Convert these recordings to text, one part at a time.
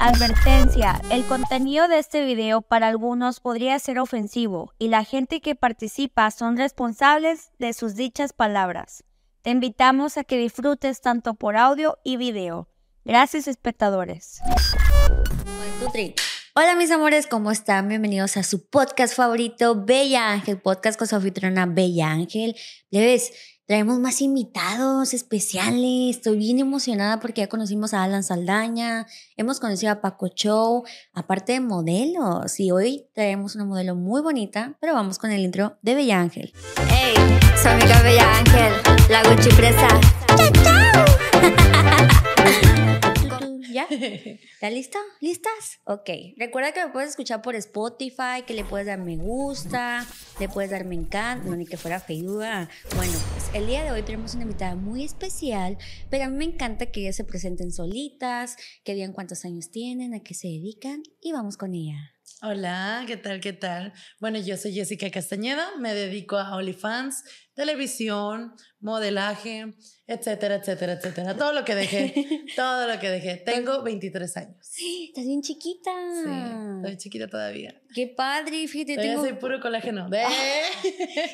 Advertencia, el contenido de este video para algunos podría ser ofensivo y la gente que participa son responsables de sus dichas palabras. Te invitamos a que disfrutes tanto por audio y video. Gracias espectadores. Hola mis amores, ¿cómo están? Bienvenidos a su podcast favorito, Bella Ángel, podcast con su anfitriona Bella Ángel. Leves, traemos más invitados especiales. Estoy bien emocionada porque ya conocimos a Alan Saldaña, hemos conocido a Paco Show, aparte de modelos. Y hoy traemos una modelo muy bonita, pero vamos con el intro de Bella Ángel. Hey, soy amiga Bella Ángel, la Gucci presa. ¿Ya? ¿Está listo? ¿Listas? Ok. Recuerda que me puedes escuchar por Spotify, que le puedes dar me gusta, le puedes dar me encanta, no ni que fuera feiduda. Bueno, pues el día de hoy tenemos una invitada muy especial, pero a mí me encanta que ellas se presenten solitas, que digan cuántos años tienen, a qué se dedican y vamos con ella. Hola, ¿qué tal? ¿Qué tal? Bueno, yo soy Jessica Castañeda, me dedico a OnlyFans, televisión, modelaje, etcétera, etcétera, etcétera. Todo lo que dejé, todo lo que dejé. Tengo 23 años. Estás bien chiquita. Sí, estoy chiquita todavía. Qué padre, fíjate. Todavía tengo- soy puro colágeno. De-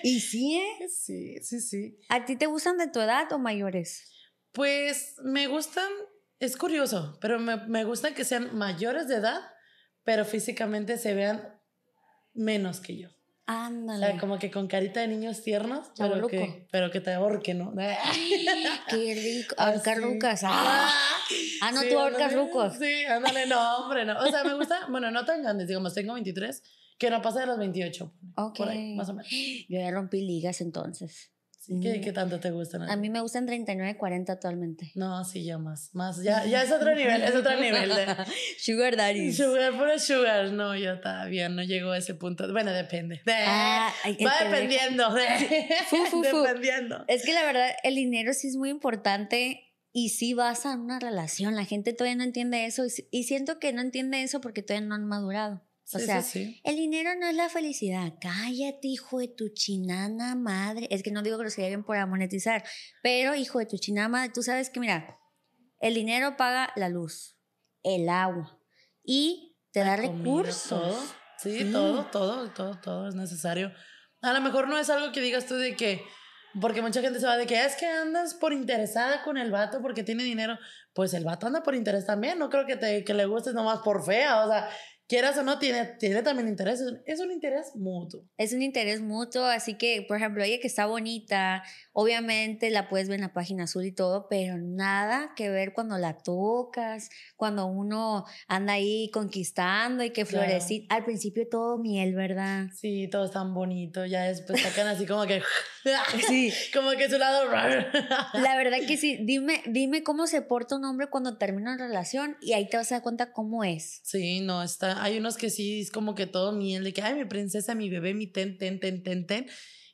¿Y sí, eh? Sí, sí, sí. ¿A ti te gustan de tu edad o mayores? Pues me gustan, es curioso, pero me, me gustan que sean mayores de edad, pero físicamente se vean menos que yo. O Ándale. sea, como que con carita de niños tiernos, pero que, pero que te ahorquen, ¿no? Qué rico. Ahorcar rucas. Ah, Ah, no, Sí, tú ahorcas rucos. Sí, ándale, no, hombre, no. O sea, me gusta, bueno, no tan grandes, digamos, tengo 23, que no pasa de los 28. Ok. Por ahí, más o menos. Yo ya rompí ligas entonces. Sí, ¿qué, qué tanto te gustan? A mí me gustan 39, 40 actualmente. No, sí, ya más. Más, ya, ya es otro nivel, es otro nivel de. Sugar daddies. Sugar, puro sugar. No, yo todavía no llego a ese punto. Bueno, depende. Ah, Va dependiendo. Fu, fu, fu. Dependiendo. Es que la verdad, el dinero sí es muy importante y sí basa en una relación. La gente todavía no entiende eso y siento que no entiende eso porque todavía no han madurado. O sea, sí, sí. el dinero no es la felicidad. Cállate, hijo de tu chinana madre. Es que no digo que los bien por monetizar, pero hijo de tu chinana madre, tú sabes que, mira, el dinero paga la luz, el agua y te da Comida, recursos. todo. Sí, Sí. todo, todo, todo, todo es necesario. A lo mejor no es algo que digas tú de que, porque mucha gente se va de que es que andas por interesada con el vato porque tiene dinero. Pues el vato anda por interés también. No creo que, te, que le gustes nomás por fea. O sea, quieras o no, tiene, tiene también interés. Es- Es un interés mutuo. Es un interés mutuo, así que, por ejemplo, ella que está bonita, obviamente la puedes ver en la página azul y todo, pero nada que ver cuando la tocas, cuando uno anda ahí conquistando y que Claro. florecita. Al principio todo miel, ¿verdad? Sí, todo es tan bonito. Ya después sacan así como que. Sí. como que su lado. La verdad que sí, dime, dime cómo se porta un hombre cuando termina una relación y ahí te vas a dar cuenta cómo es. Sí, no, está. Hay unos que sí es como que todo miel, de que, ay, mi princesa, mi bebé, mi ten, ten, ten, ten, ten.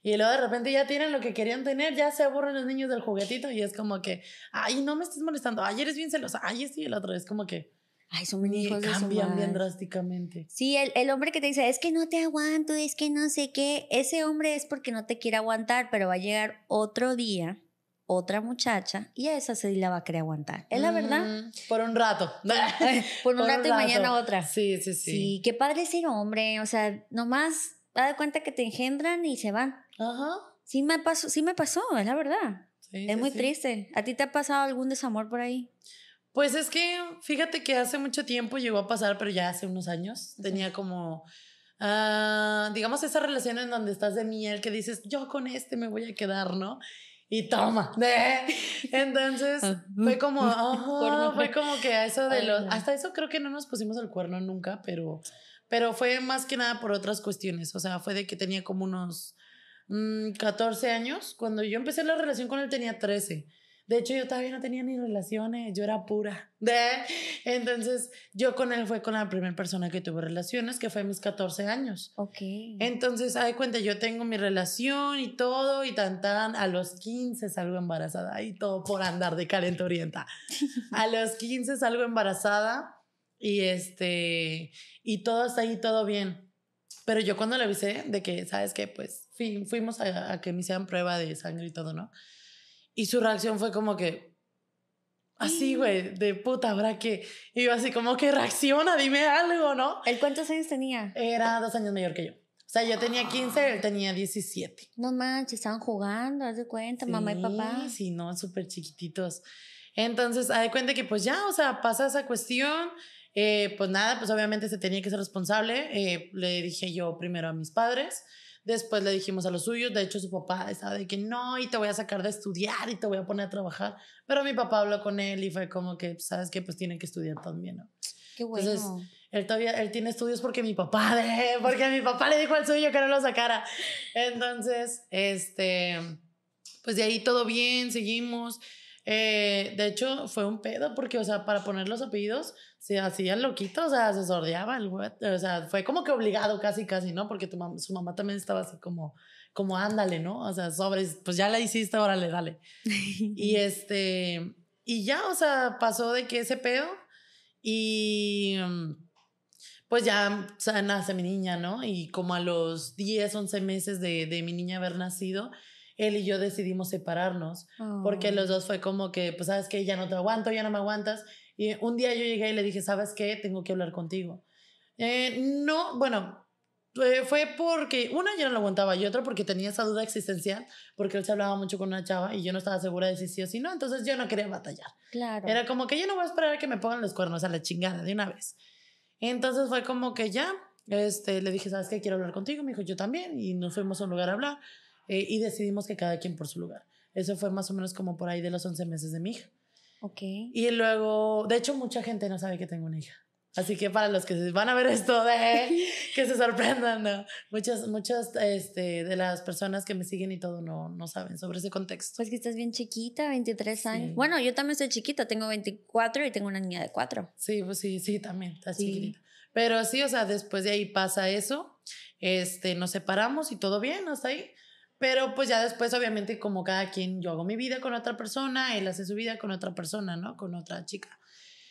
Y luego de repente ya tienen lo que querían tener, ya se aburren los niños del juguetito y es como que, ay, no me estés molestando, ay, eres bien celosa, ay, y el otro. Es como que Ay, son bien y hijos de cambian bien madre. drásticamente. Sí, el, el hombre que te dice, es que no te aguanto, es que no sé qué, ese hombre es porque no te quiere aguantar, pero va a llegar otro día, otra muchacha, y a esa sí la va a querer aguantar. Es la verdad. Mm, Por un rato. Por un rato y mañana rato. otra. Sí, sí, sí. Sí, qué padre ser hombre, o sea, nomás da de cuenta que te engendran y se van. Ajá. Sí me pasó, sí me pasó, es la verdad. Sí, es sí, muy sí. triste. ¿A ti te ha pasado algún desamor por ahí? Pues es que, fíjate que hace mucho tiempo llegó a pasar, pero ya hace unos años. Tenía como, ah, digamos, esa relación en donde estás de miel que dices, yo con este me voy a quedar, ¿no? Y toma. Entonces fue como, ajá, fue como que a eso de los, hasta eso creo que no nos pusimos el cuerno nunca, pero, pero fue más que nada por otras cuestiones. O sea, fue de que tenía como unos mm, 14 años. Cuando yo empecé la relación con él tenía 13. De hecho, yo todavía no tenía ni relaciones, yo era pura. De, entonces, yo con él fue con la primera persona que tuve relaciones, que fue a mis 14 años. Ok. Entonces, hay cuenta, yo tengo mi relación y todo, y tan tan, a los 15 salgo embarazada, y todo por andar de calenturienta. A los 15 salgo embarazada, y este, y todo está ahí, todo bien. Pero yo cuando le avisé de que, ¿sabes qué? Pues fui- fuimos a, a que me hicieran prueba de sangre y todo, ¿no? Y su reacción fue como que, así, güey, de puta, ¿ahora qué? Y yo así como que reacciona, dime algo, ¿no? ¿El cuántos años tenía? Era dos años mayor que yo. O sea, yo tenía 15, él tenía 17. No manches, estaban jugando, haz de cuenta, mamá y papá. Sí, sí, no, súper chiquititos. Entonces, haz de cuenta que pues ya, o sea, pasa esa cuestión. eh, pues nada, pues obviamente se tenía que ser responsable. eh, le dije yo primero a mis padres. Después le dijimos a los suyos. De hecho, su papá estaba de que no, y te voy a sacar de estudiar y te voy a poner a trabajar. Pero mi papá habló con él y fue como que, ¿sabes qué? Pues tiene que estudiar también, ¿no? Qué bueno. Entonces, él todavía, él tiene estudios porque mi papá, de- porque mi papá le dijo al suyo que no lo sacara. Entonces, este, pues de ahí todo bien, seguimos. Eh, de hecho, fue un pedo porque, o sea, para poner los apellidos se hacía loquito, o sea, se sordeaba el güey. O sea, fue como que obligado casi, casi, ¿no? Porque tu mam- su mamá también estaba así como, como ándale, ¿no? O sea, sobres, pues ya la hiciste, órale, dale. y este, y ya, o sea, pasó de que ese pedo y mm, pues ya o sea, nace mi niña, ¿no? Y como a los 10, 11 meses de, de mi niña haber nacido, él y yo decidimos separarnos porque Oh. los dos fue como que, pues sabes que ya no te aguanto, ya no me aguantas. Y un día yo llegué y le dije, ¿sabes qué? Tengo que hablar contigo. Eh, no, bueno, eh, fue porque una yo no lo aguantaba y otra porque tenía esa duda existencial, porque él se hablaba mucho con una chava y yo no estaba segura de si sí o si no, entonces yo no quería batallar. Claro. Era como que yo no voy a esperar a que me pongan los cuernos a la chingada de una vez. Entonces fue como que ya, este, le dije, ¿sabes qué? Quiero hablar contigo. Me dijo, yo también. Y nos fuimos a un lugar a hablar eh, y decidimos que cada quien por su lugar. Eso fue más o menos como por ahí de los 11 meses de mi hija. Ok. Y luego, de hecho, mucha gente no sabe que tengo una hija. Así que para los que van a ver esto, de, que se sorprendan, ¿no? Muchas, muchas este, de las personas que me siguen y todo no, no saben sobre ese contexto. Pues que estás bien chiquita, 23 años. Sí. Bueno, yo también soy chiquita, tengo 24 y tengo una niña de 4. Sí, pues sí, sí, también, está Sí. chiquitita. Pero sí, o sea, después de ahí pasa eso, este, nos separamos y todo bien hasta ahí. Pero pues ya después, obviamente, como cada quien, yo hago mi vida con otra persona, él hace su vida con otra persona, ¿no? Con otra chica.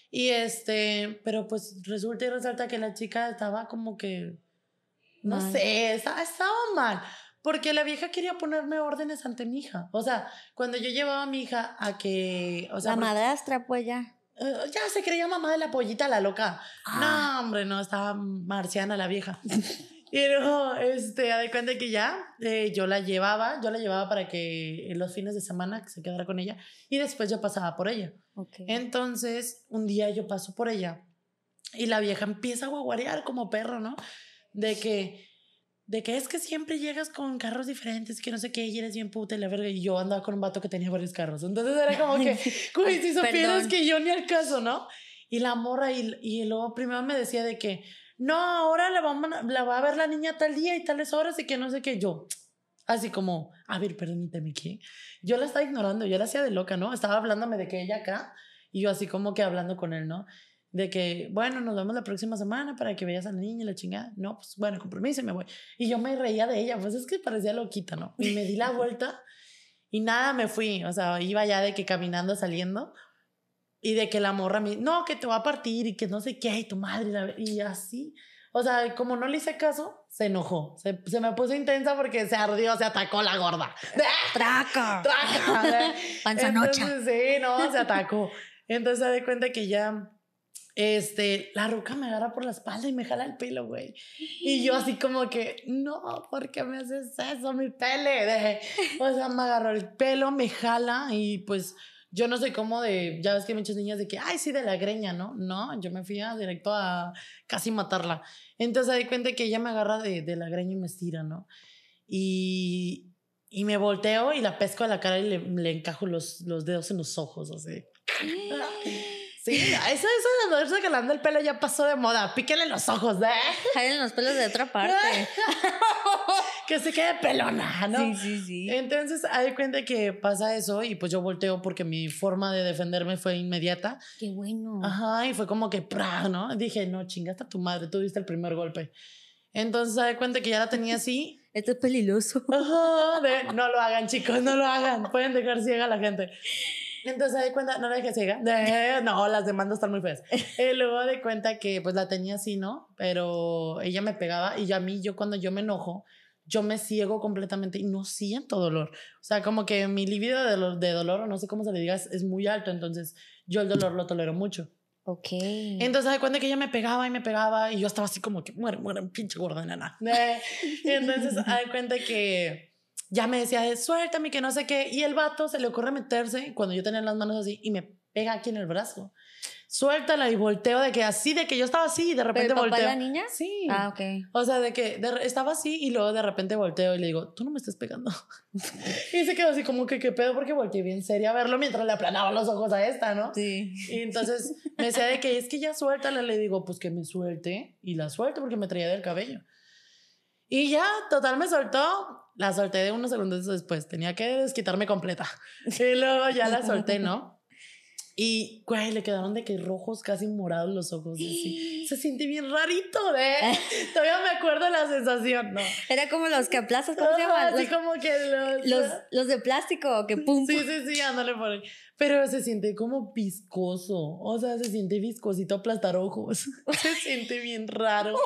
Y este, pero pues resulta y resalta que la chica estaba como que, no Mal. sé, estaba, estaba mal. Porque la vieja quería ponerme órdenes ante mi hija. O sea, cuando yo llevaba a mi hija a que, o sea, La madrastra, pues ya. eh, ya se creía mamá de la pollita, la loca. Ah. No, hombre, no, estaba marciana la vieja. y luego, este, a de cuenta que ya eh, yo la llevaba, yo la llevaba para que en los fines de semana se quedara con ella y después yo pasaba por ella. Ok. Entonces, un día yo paso por ella y la vieja empieza a guaguarear como perro, ¿no? De que, de que es que siempre llegas con carros diferentes, que no sé qué, y eres bien puta y la verga. Y yo andaba con un vato que tenía varios carros. Entonces era como que, güey, si supieras que yo ni al caso, ¿no? Y la morra, y, y luego primero me decía de que, no, ahora la, vamos, la va a ver la niña tal día y tales horas y que no sé qué. Yo, así como, a ver, permíteme, ¿qué? Yo la estaba ignorando, yo la hacía de loca, ¿no? Estaba hablándome de que ella acá y yo así como que hablando con él, ¿no? De que, bueno, nos vemos la próxima semana para que veas a la niña y la chingada. No, pues bueno, compromiso y me voy. Y yo me reía de ella, pues es que parecía loquita, ¿no? Y me di la vuelta y nada, me fui. O sea, iba ya de que caminando, saliendo. Y de que la morra me, no, que te va a partir y que no sé qué, y tu madre, y así. O sea, como no le hice caso, se enojó. Se, se me puso intensa porque se ardió, se atacó la gorda. ¡Traca! ¡Traca! Panzanocha. Entonces, sí, no, se atacó. Entonces se da cuenta que ya, este, la ruca me agarra por la espalda y me jala el pelo, güey. Y yo así como que, no, ¿por qué me haces eso, mi pele? O sea, me agarró el pelo, me jala y pues Yo no soy como de, ya ves que hay muchas niñas de que, ay, sí, de la greña, ¿no? No, yo me fui a directo a casi matarla. Entonces me di cuenta que ella me agarra de, de la greña y me estira, ¿no? Y, y me volteo y la pesco a la cara y le, le encajo los, los dedos en los ojos, así. Sí, eso, eso de andarse jalando el pelo ya pasó de moda. Píquenle los ojos, ¿eh? Jalen los pelos de otra parte. que se quede pelona, ¿no? Sí, sí, sí. Entonces, hay cuenta que pasa eso y pues yo volteo porque mi forma de defenderme fue inmediata. Qué bueno. Ajá, y fue como que, ¡pra! ¿no? Dije, no, chingaste a tu madre, tú diste el primer golpe. Entonces, hay cuenta que ya la tenía así. Esto es peligroso. Ajá, de, no lo hagan, chicos, no lo hagan. Pueden dejar ciega a la gente. Entonces, de cuenta, no la dejé ciega. De- no, las demandas están muy feas. Y luego de cuenta que pues la tenía así, ¿no? Pero ella me pegaba y ya a mí, yo cuando yo me enojo, yo me ciego completamente y no siento dolor. O sea, como que mi libido de dolor, de dolor o no sé cómo se le diga, es, es muy alto. Entonces, yo el dolor lo tolero mucho. Ok. Entonces, de cuenta que ella me pegaba y me pegaba y yo estaba así como que muere, muere, pinche gorda nana. Eh, Y entonces, de cuenta que ya me decía, de, suéltame, que no sé qué. Y el vato se le ocurre meterse cuando yo tenía las manos así y me pega aquí en el brazo. Suéltala y volteo de que así, de que yo estaba así y de repente ¿Pero el papá de la niña? Sí. Ah, ok. O sea, de que de- estaba así y luego de repente volteo y le digo, tú no me estás pegando. y se quedó así como que, ¿qué pedo? Porque volteé bien seria a verlo mientras le aplanaba los ojos a esta, ¿no? Sí. Y entonces me decía de que es que ya suéltala. Le digo, pues que me suelte. Y la suelto porque me traía del cabello. Y ya, total, me soltó. La solté de unos segundos después. Tenía que desquitarme completa. Y luego ya la solté, ¿no? Y, güey, le quedaron de que rojos, casi morados los ojos. Así. Se siente bien rarito, ¿eh? Todavía me acuerdo la sensación, ¿no? Era como los que aplastas, ¿cómo se llaman? Así Los, como que los... los, los de plástico, que pum. Sí, sí, sí, ándale por ahí. Pero se siente como viscoso. O sea, se siente viscosito aplastar ojos. Se siente bien raro.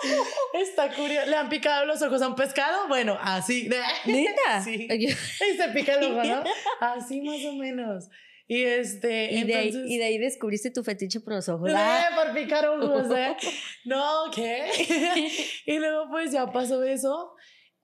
Está curioso. ¿Le han picado los ojos a un pescado? Bueno, así. ¿Neta? Sí. Y se pica el ojo, ¿no? Así más o menos. Y este. Y de, ahí, y de ahí descubriste tu fetiche por los ojos. Eh, Ah, por picar ojos, ¿eh? No, ¿qué? y luego pues ya pasó eso.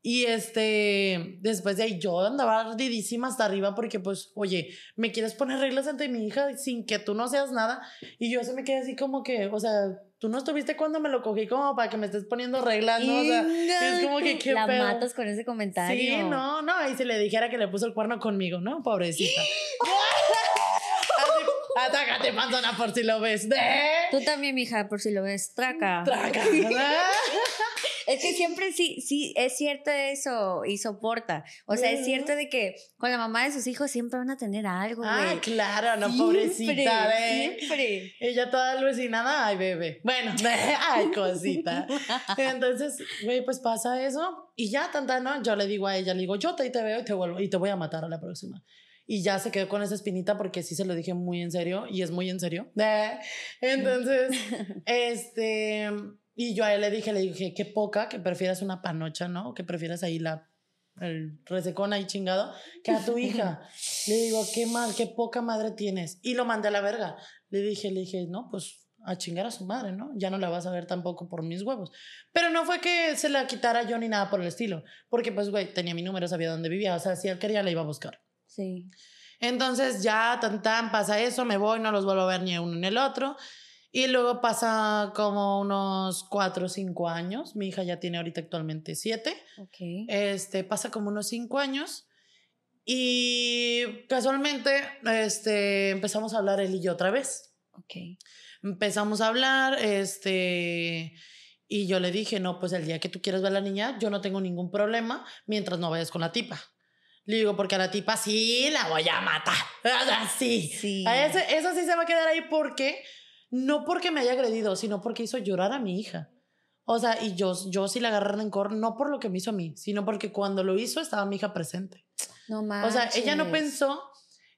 Y este, después de ahí yo andaba ardidísima hasta arriba porque pues, oye, me quieres poner reglas ante mi hija sin que tú no seas nada. Y yo se me quedé así como que, o sea, tú no estuviste cuando me lo cogí como para que me estés poniendo reglas, ¿no? O sea, es como que qué La pedo. matas con ese comentario. Sí, no, no, y si le dijera que le puso el cuerno conmigo, ¿no? Pobrecita. Atácate, panzona, por si lo ves. De... Tú también, mija, por si lo ves, traca. Traca. Es que siempre sí, sí, es cierto eso y soporta. O sea, es cierto de que con la mamá de sus hijos siempre van a tener algo. Ah, claro, no, Siempre, pobrecita, ¿eh? Siempre. Ella toda alucinada, ay, bebé. Bueno, ay, cosita. Entonces, güey, pues pasa eso y ya, tanta, ¿no? Yo le digo a ella, le digo, yo te, te veo y te vuelvo y te voy a matar a la próxima. Y ya se quedó con esa espinita porque sí se lo dije muy en serio y es muy en serio. Entonces, este, y yo a él le dije, le dije, qué poca, que prefieras una panocha, ¿no? Que prefieras ahí la, el resecón ahí chingado, que a tu hija. Le digo, qué mal, qué poca madre tienes. Y lo mandé a la verga. Le dije, le dije, no, pues a chingar a su madre, ¿no? Ya no la vas a ver tampoco por mis huevos. Pero no fue que se la quitara yo ni nada por el estilo, porque pues, güey, tenía mi número, sabía dónde vivía, o sea, si él quería, la iba a buscar. Sí. Entonces ya tan tan pasa eso, me voy, no los vuelvo a ver ni uno ni el otro. Y luego pasa como unos cuatro o cinco años. Mi hija ya tiene ahorita actualmente siete. Ok. Este, pasa como unos cinco años. Y casualmente, este, empezamos a hablar él y yo otra vez. Ok. Empezamos a hablar, este, y yo le dije, no, pues el día que tú quieras ver a la niña, yo no tengo ningún problema mientras no vayas con la tipa. Le digo, porque a la tipa sí la voy a matar. Así. Sí. A ese- eso sí se va a quedar ahí porque, no porque me haya agredido, sino porque hizo llorar a mi hija. O sea, y yo, yo sí le agarré rencor, no por lo que me hizo a mí, sino porque cuando lo hizo estaba mi hija presente. No O manches. sea, ella no pensó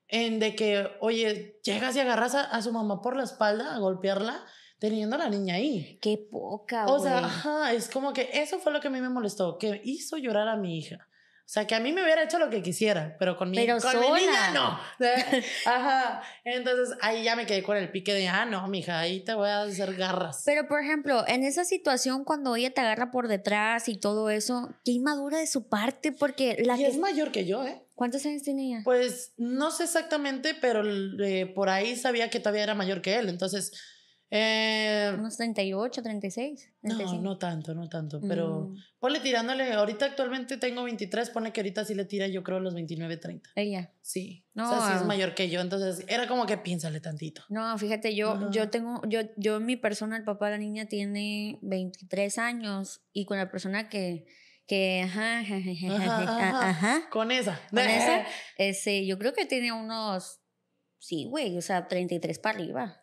en de que, oye, llegas y agarras a, a su mamá por la espalda a golpearla teniendo a la niña ahí. Qué poca, O sea, güey. ajá, es como que eso fue lo que a mí me molestó, que hizo llorar a mi hija. O sea, que a mí me hubiera hecho lo que quisiera, pero con mi, Pero con mi niña no. Ajá. Entonces ahí ya me quedé con el pique de, ah, no, mija, ahí te voy a hacer garras. Pero, por ejemplo, en esa situación, cuando ella te agarra por detrás y todo eso, qué inmadura de su parte, porque la y que... es mayor que yo, ¿eh? ¿Cuántos años tiene ella? Pues no sé exactamente, pero eh, por ahí sabía que todavía era mayor que él. Entonces, eh, Unos 38, 36. no, 35. no tanto, no tanto. Pero Mm. ponle tirándole. Ahorita actualmente tengo 23, pone que ahorita sí le tira, yo creo, los 29, 30. Ella. Sí. No, o sea, sí es ah. mayor que yo. Entonces, era como que piénsale tantito. No, fíjate, yo, yo tengo, yo, yo, mi persona, el papá de la niña tiene 23 años y con la persona que, que, Ajá, ajá, ajá. ajá, Con esa. con esa, ese, yo creo que tiene unos, sí, güey, o sea, 33 para arriba.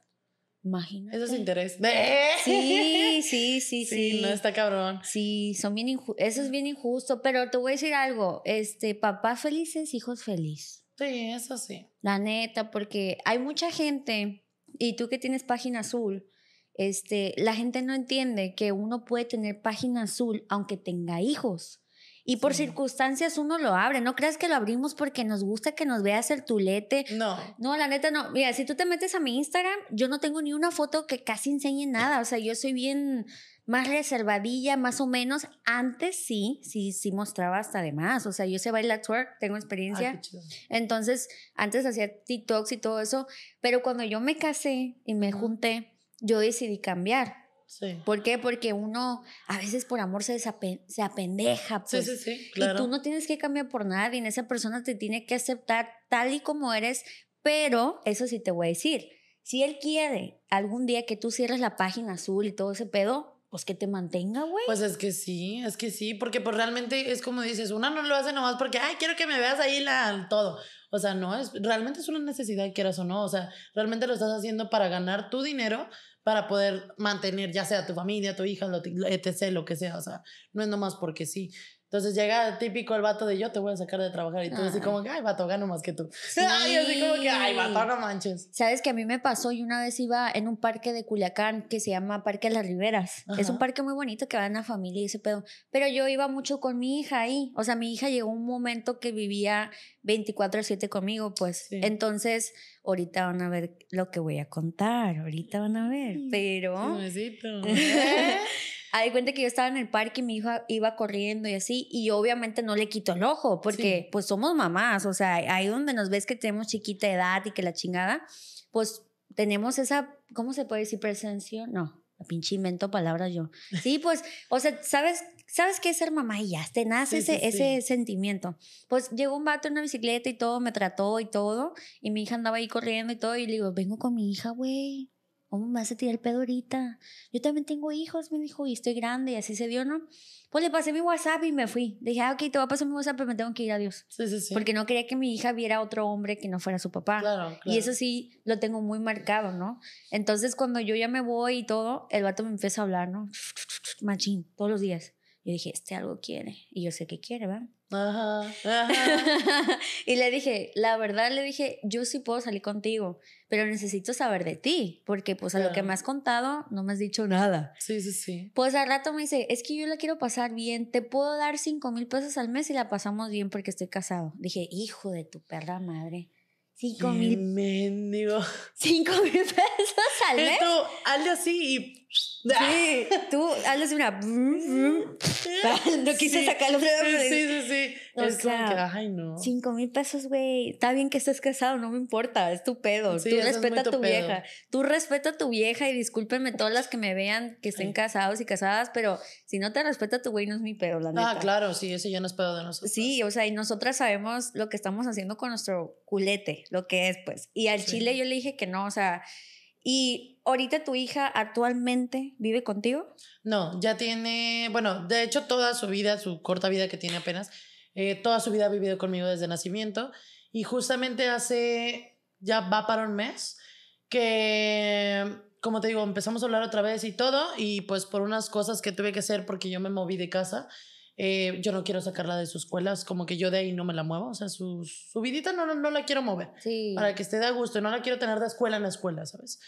Imagínate. Eso es interés. Sí, sí, sí, sí. Sí, no está cabrón. Sí, son bien inju- eso es bien injusto, pero te voy a decir algo, este, papás felices, hijos felices. Sí, eso sí. La neta, porque hay mucha gente, y tú que tienes página azul, este, la gente no entiende que uno puede tener página azul aunque tenga hijos. Y por Sí. circunstancias uno lo abre. No creas que lo abrimos porque nos gusta que nos veas el tulete. No. No, la neta no. Mira, si tú te metes a mi Instagram, yo no tengo ni una foto que casi enseñe nada. O sea, yo soy bien más reservadilla, más o menos. Antes sí, sí, sí mostraba hasta de más. O sea, yo sé bailar twerk, tengo experiencia. Ay. Entonces, antes hacía TikToks y todo eso, pero cuando yo me casé y me junté, yo decidí cambiar. Sí. ¿Por qué? Porque uno a veces por amor se, se apendeja. Sí, Pues. sí, sí. Y Claro. tú no tienes que cambiar por nadie, esa persona te tiene que aceptar tal y como eres, pero eso sí te voy a decir, si él quiere algún día que tú cierres la página azul y todo ese pedo, pues que te mantenga, güey. Pues es que sí, es que sí, porque pues realmente es como dices, una no lo hace nomás porque, ay, quiero que me veas ahí la, todo. O sea, no, es, realmente es una necesidad, quieras o no. O sea, realmente lo estás haciendo para ganar tu dinero, para poder mantener ya sea tu familia, tu hija, lo, etc., lo que sea. O sea, no es nomás porque sí. Entonces llega típico el vato de yo te voy a sacar de trabajar y tú así como que, ay, vato, gano más que tú. Ay, así como que, ay, vato, no manches. Sabes que a mí me pasó y una vez iba en un parque de Culiacán que se llama Parque Las Riberas. Es un parque muy bonito que va una familia y ese pedo. Pero yo iba mucho con mi hija ahí. O sea, mi hija llegó un momento que vivía 24/7 conmigo, pues. Sí. Entonces, ahorita van a ver lo que voy a contar. Ahorita van a ver. Pero... Haz de cuenta que yo estaba en el parque y mi hija iba corriendo y así, y yo obviamente no le quito el ojo, porque Sí. pues somos mamás, o sea, ahí donde nos ves que tenemos chiquita edad y que la chingada, pues tenemos esa, ¿cómo se puede decir presencia? No, la pinche invento palabras yo. Sí, pues, o sea, ¿sabes, sabes qué es ser mamá y ya, te nace Sí, ese, sí, ese sentimiento. Pues llegó un vato en una bicicleta y todo, me trató y todo, y mi hija andaba ahí corriendo y todo, y le digo, vengo con mi hija, güey. ¿Cómo me vas a tirar el pedo ahorita? Yo también tengo hijos, me dijo, y estoy grande, y así se dio, ¿no? Pues le pasé mi WhatsApp y me fui. Dije, ah, ok, te voy a pasar mi WhatsApp, pero me tengo que ir, adiós. Sí, sí, sí. Porque no quería que mi hija viera a otro hombre que no fuera su papá. Claro, Y claro. eso sí lo tengo muy marcado, ¿no? Entonces, cuando yo ya me voy y todo, el vato me empieza a hablar, ¿no? Machín, todos los días. Yo dije, este algo quiere. Y yo sé que quiere, ¿verdad? Ajá, ajá. y le dije, la verdad, le dije, yo sí puedo salir contigo, pero necesito saber de ti, porque pues a lo que me has contado no me has dicho nada. Sí, sí, sí. Pues al rato me dice, es que yo la quiero pasar bien, te puedo dar cinco mil pesos al mes y la pasamos bien porque estoy casado. Dije, hijo de tu perra madre, cinco mil, mendigo. cinco mil pesos al mes. Esto, hazle así y. Sí, tú hazles una... no quise Sí, sacarlo. Sí, sí, sí. O es como sea, que, ay, no. Cinco mil pesos, güey. Está bien que estés casado, no me importa, es tu pedo. Sí, Tú respeta a tu pedo. vieja. Tú respeta a tu vieja y discúlpenme todas las que me vean que estén Sí. casados y casadas, pero si no te respeta tu güey, no es mi pedo, la neta. Ah, claro, sí, ese ya no es pedo de nosotros. Sí, o sea, y nosotras sabemos lo que estamos haciendo con nuestro culete, lo que es, pues. Y al Sí. chile yo le dije que no, o sea. Y ahorita tu hija actualmente vive contigo. No, ya tiene, bueno, de hecho toda su vida, su corta vida que tiene apenas, eh, toda su vida ha vivido conmigo desde nacimiento y justamente hace, ya va para un mes, que, como te digo, empezamos a hablar otra vez y todo y pues por unas cosas que tuve que hacer porque yo me moví de casa, eh, yo no quiero sacarla de su escuela, es como que yo de ahí no me la muevo, o sea, su, su vidita no, no, no la quiero mover Sí. para que esté de a gusto. No la quiero tener de escuela en la escuela, ¿sabes?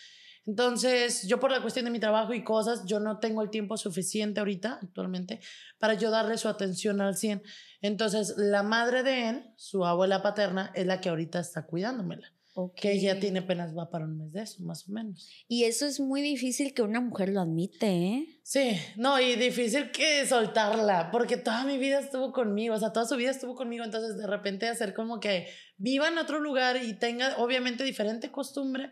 Entonces, yo por la cuestión de mi trabajo y cosas, yo no tengo el tiempo suficiente ahorita, actualmente, para yo darle su atención al 100. Entonces, la madre de él, su abuela paterna, es la que ahorita está cuidándomela. Que ella Ok. tiene apenas va para un mes de eso, más o menos. Y eso es muy difícil que una mujer lo admite, ¿eh? Sí, no, y difícil que soltarla, porque toda mi vida estuvo conmigo, o sea, toda su vida estuvo conmigo, entonces de repente hacer como que viva en otro lugar y tenga obviamente diferente costumbre,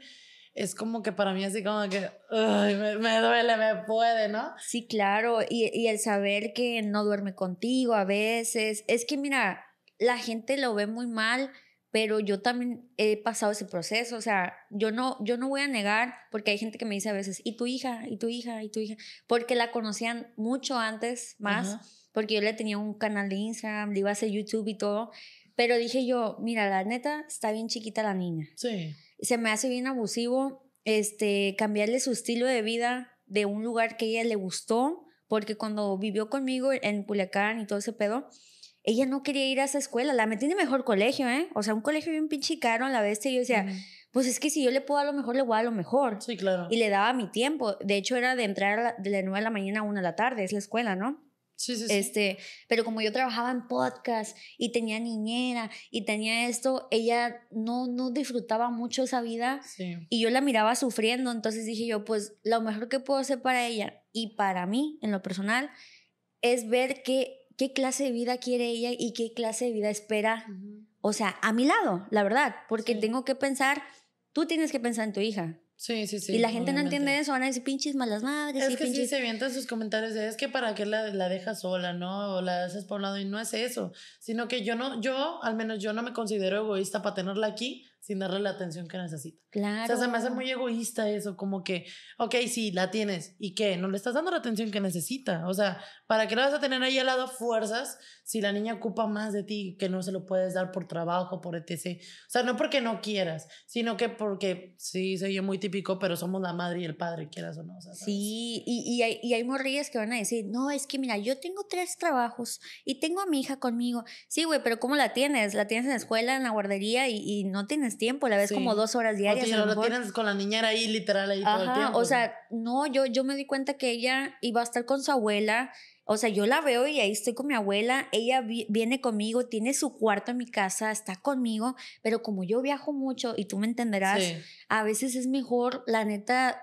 es como que para mí así como que, ay, me, me duele, me puede, ¿no? Sí, claro. Y, y el saber que no duerme contigo a veces. Es que, mira, la gente lo ve muy mal, pero yo también he pasado ese proceso. O sea, yo no, yo no voy a negar, porque hay gente que me dice a veces, ¿y tu hija? ¿Y tu hija? ¿Y tu hija? Porque la conocían mucho antes, más, Ajá. porque yo le tenía un canal de Instagram, le iba a hacer YouTube y todo. Pero dije yo, mira, la neta, está bien chiquita la niña Sí, se me hace bien abusivo este cambiarle su estilo de vida de un lugar que ella le gustó, porque cuando vivió conmigo en Culiacán y todo ese pedo, ella no quería ir a esa escuela, la metí en el mejor colegio, ¿eh? O sea, un colegio bien pinche caro a la vez, y yo decía, pues es que si yo le puedo dar lo mejor, le voy a lo mejor. sí, claro. Y le daba mi tiempo. De hecho, era de entrar a la- de las 9 de la mañana a 1 de la tarde, es la escuela, ¿no? Sí, sí, sí. Este, pero como yo trabajaba en podcast y tenía niñera y tenía esto, ella no, no disfrutaba mucho esa vida sí. y yo la miraba sufriendo, entonces dije yo, pues lo mejor que puedo hacer para ella y para mí, en lo personal, es ver qué, qué clase de vida quiere ella y qué clase de vida espera, Ujú. o sea, a mi lado, la verdad, porque Sí. tengo que pensar, tú tienes que pensar en tu hija. Sí, sí, sí. y la gente no entiende eso, van a decir pinches malas madres. Es y que sí pinches... se avientan sus comentarios de es que para qué la, la dejas sola, ¿no? O la haces por un lado y no es eso, sino que yo no, yo, al menos yo no me considero egoísta para tenerla aquí sin darle la atención que necesita. Claro. O sea, se me hace muy egoísta eso, como que, ok, sí, la tienes, ¿y qué? No le estás dando la atención que necesita. O sea, ¿para qué la vas a tener ahí al lado fuerzas si la niña ocupa más de ti que no se lo puedes dar por trabajo, por etc? O sea, no porque no quieras, sino que porque, sí, soy yo muy típico, pero somos la madre y el padre, quieras o no. o sea. Sí, y, y, hay, y hay morrillas que van a decir, no, es que mira, yo tengo tres trabajos y tengo a mi hija conmigo. Sí, güey, pero ¿cómo la tienes? La tienes en la escuela, en la guardería y, y no tienes tiempo, la ves Sí. como dos horas O diarias. te- a lo lo mejor. tienes con la niñera ahí, literal, ahí todo el tiempo. o sea, no, yo, yo me di cuenta que ella iba a estar con su abuela. O sea, yo la veo y ahí estoy con mi abuela. Ella vi- viene conmigo, tiene su cuarto en mi casa, está conmigo. Pero como yo viajo mucho y tú me entenderás, Sí. a veces es mejor, la neta,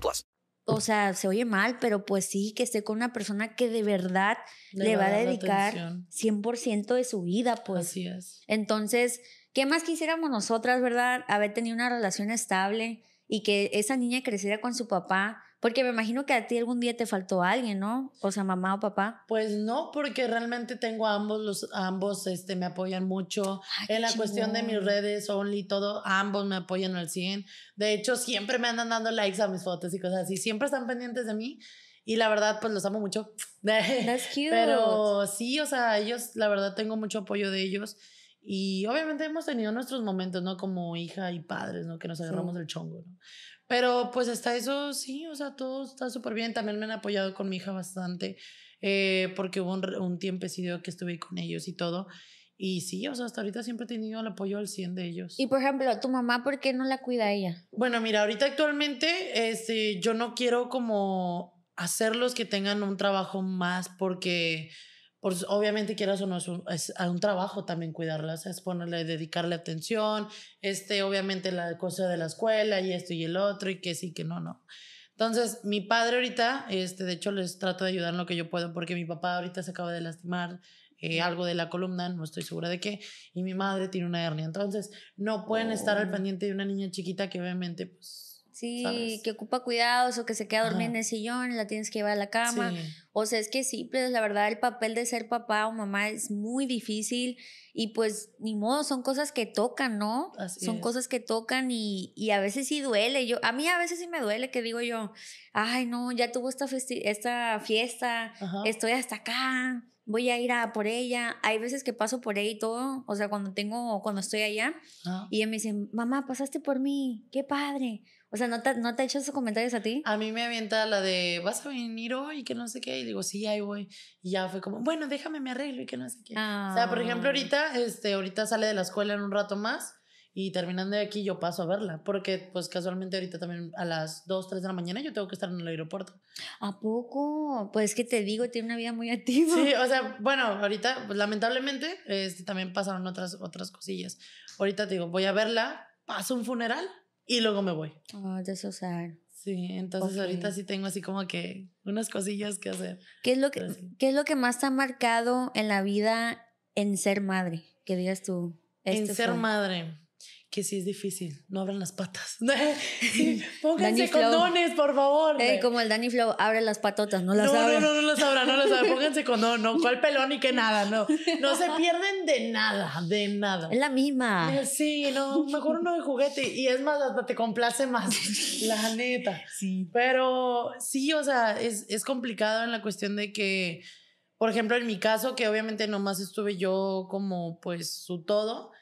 plus. o sea, se oye mal, pero pues sí, que esté con una persona que de verdad le, va a dedicar atención. 100% de su vida, pues. Así es. Entonces, ¿qué más quisiéramos nosotras, verdad? Haber tenido una relación estable y que esa niña creciera con su papá. Porque me imagino que a ti algún día te faltó alguien, ¿no? O sea, mamá o papá. Pues no, porque realmente tengo a ambos, los, a ambos este, me apoyan mucho. Ay, qué en la cuestión de mis chingón. redes, Only, todo, ambos me apoyan al 100. De hecho, siempre me andan dando likes a mis fotos y cosas así. Siempre están pendientes de mí. Y la verdad, pues los amo mucho. That's cute. Pero sí, o sea, ellos, la verdad, tengo mucho apoyo de ellos. Y obviamente hemos tenido nuestros momentos, ¿no? Como hija y padres, ¿no? Que nos agarramos del chongo, ¿no? Pero pues hasta eso, sí, o sea, todo está súper bien. También me han apoyado con mi hija bastante, eh, porque hubo un, un tiempecillo que estuve con ellos y todo. Y sí, o sea, hasta ahorita siempre he tenido el apoyo al 100 de ellos. Y por ejemplo, tu mamá, ¿por qué no la cuida ella? Bueno, mira, ahorita actualmente este, yo no quiero como hacerlos que tengan un trabajo más porque, pues, obviamente quieras o no, es un, es a un trabajo también cuidarlas, es ponerle, dedicarle atención, este, obviamente la cosa de la escuela y esto y el otro y que sí, que no, no. Entonces, mi padre ahorita, este, de hecho, les trato de ayudar en lo que yo puedo porque mi papá ahorita se acaba de lastimar eh, algo de la columna, no estoy segura de qué, y mi madre tiene una hernia. Entonces, no pueden estar al Oh. pendiente de una niña chiquita que obviamente, pues, Sí, ¿Sabes? que ocupa cuidados o que se queda dormida en el sillón la tienes que llevar a la cama. sí. O sea, es que sí, pues la verdad el papel de ser papá o mamá es muy difícil y pues ni modo, son cosas que tocan, ¿no? Así son es. cosas que tocan y, y a veces sí duele. Yo, a mí a veces sí me duele que digo yo, ay no, ya tuvo esta, esta fiesta, Ajá. estoy hasta acá, voy a ir a por ella. Hay veces que paso por ella y todo, o sea, cuando tengo, cuando estoy allá Ajá. y ella me dice, mamá, pasaste por mí, qué padre. O sea, ¿no te, no te ha hecho esos comentarios a ti? A mí me avienta la de, ¿vas a venir hoy? Que no sé qué. Y digo, sí, ahí voy. Y ya fue como, bueno, déjame me arreglo y que no sé qué. O sea, por ejemplo, Ah. ahorita, este, ahorita sale de la escuela en un rato más. Y terminando de aquí, yo paso a verla. Porque, pues, casualmente ahorita también a las 2, 3 de la mañana yo tengo que estar en el aeropuerto. ¿A poco? Pues es que te digo, tiene una vida muy activa. Sí, o sea, bueno, ahorita, pues, lamentablemente, este, también pasaron otras, otras cosillas. Ahorita te digo, voy a verla, paso un funeral y luego me voy. Oh, de eso sad. Sí, entonces Ok. ahorita sí tengo así como que unas cosillas que hacer. ¿Qué es, lo que, sí. ¿Qué es lo que más te ha marcado en la vida en ser madre? Que digas tú. en este ser fue. madre, que sí es difícil, no abran las patas. Sí, pónganse condones, por favor. Eh, como el Danny Flow, abre las patotas, no las no, abre. no, no, no las abran, no las abran. Pónganse condón, no, cuál pelón ni qué nada, no. No se pierden de nada, de nada. Es la misma. Eh, Sí, no, mejor uno de juguete. Y es más, hasta te complace más, la neta. Sí. Pero sí, o sea, es, es complicado en la cuestión de que, por ejemplo, en mi caso, que obviamente nomás estuve yo como pues su todo,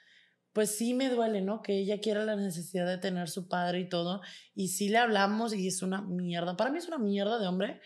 pues sí me duele, ¿no? Que ella quiera la necesidad de tener su padre y todo. Y sí le hablamos y es una mierda. Para mí es una mierda de hombre.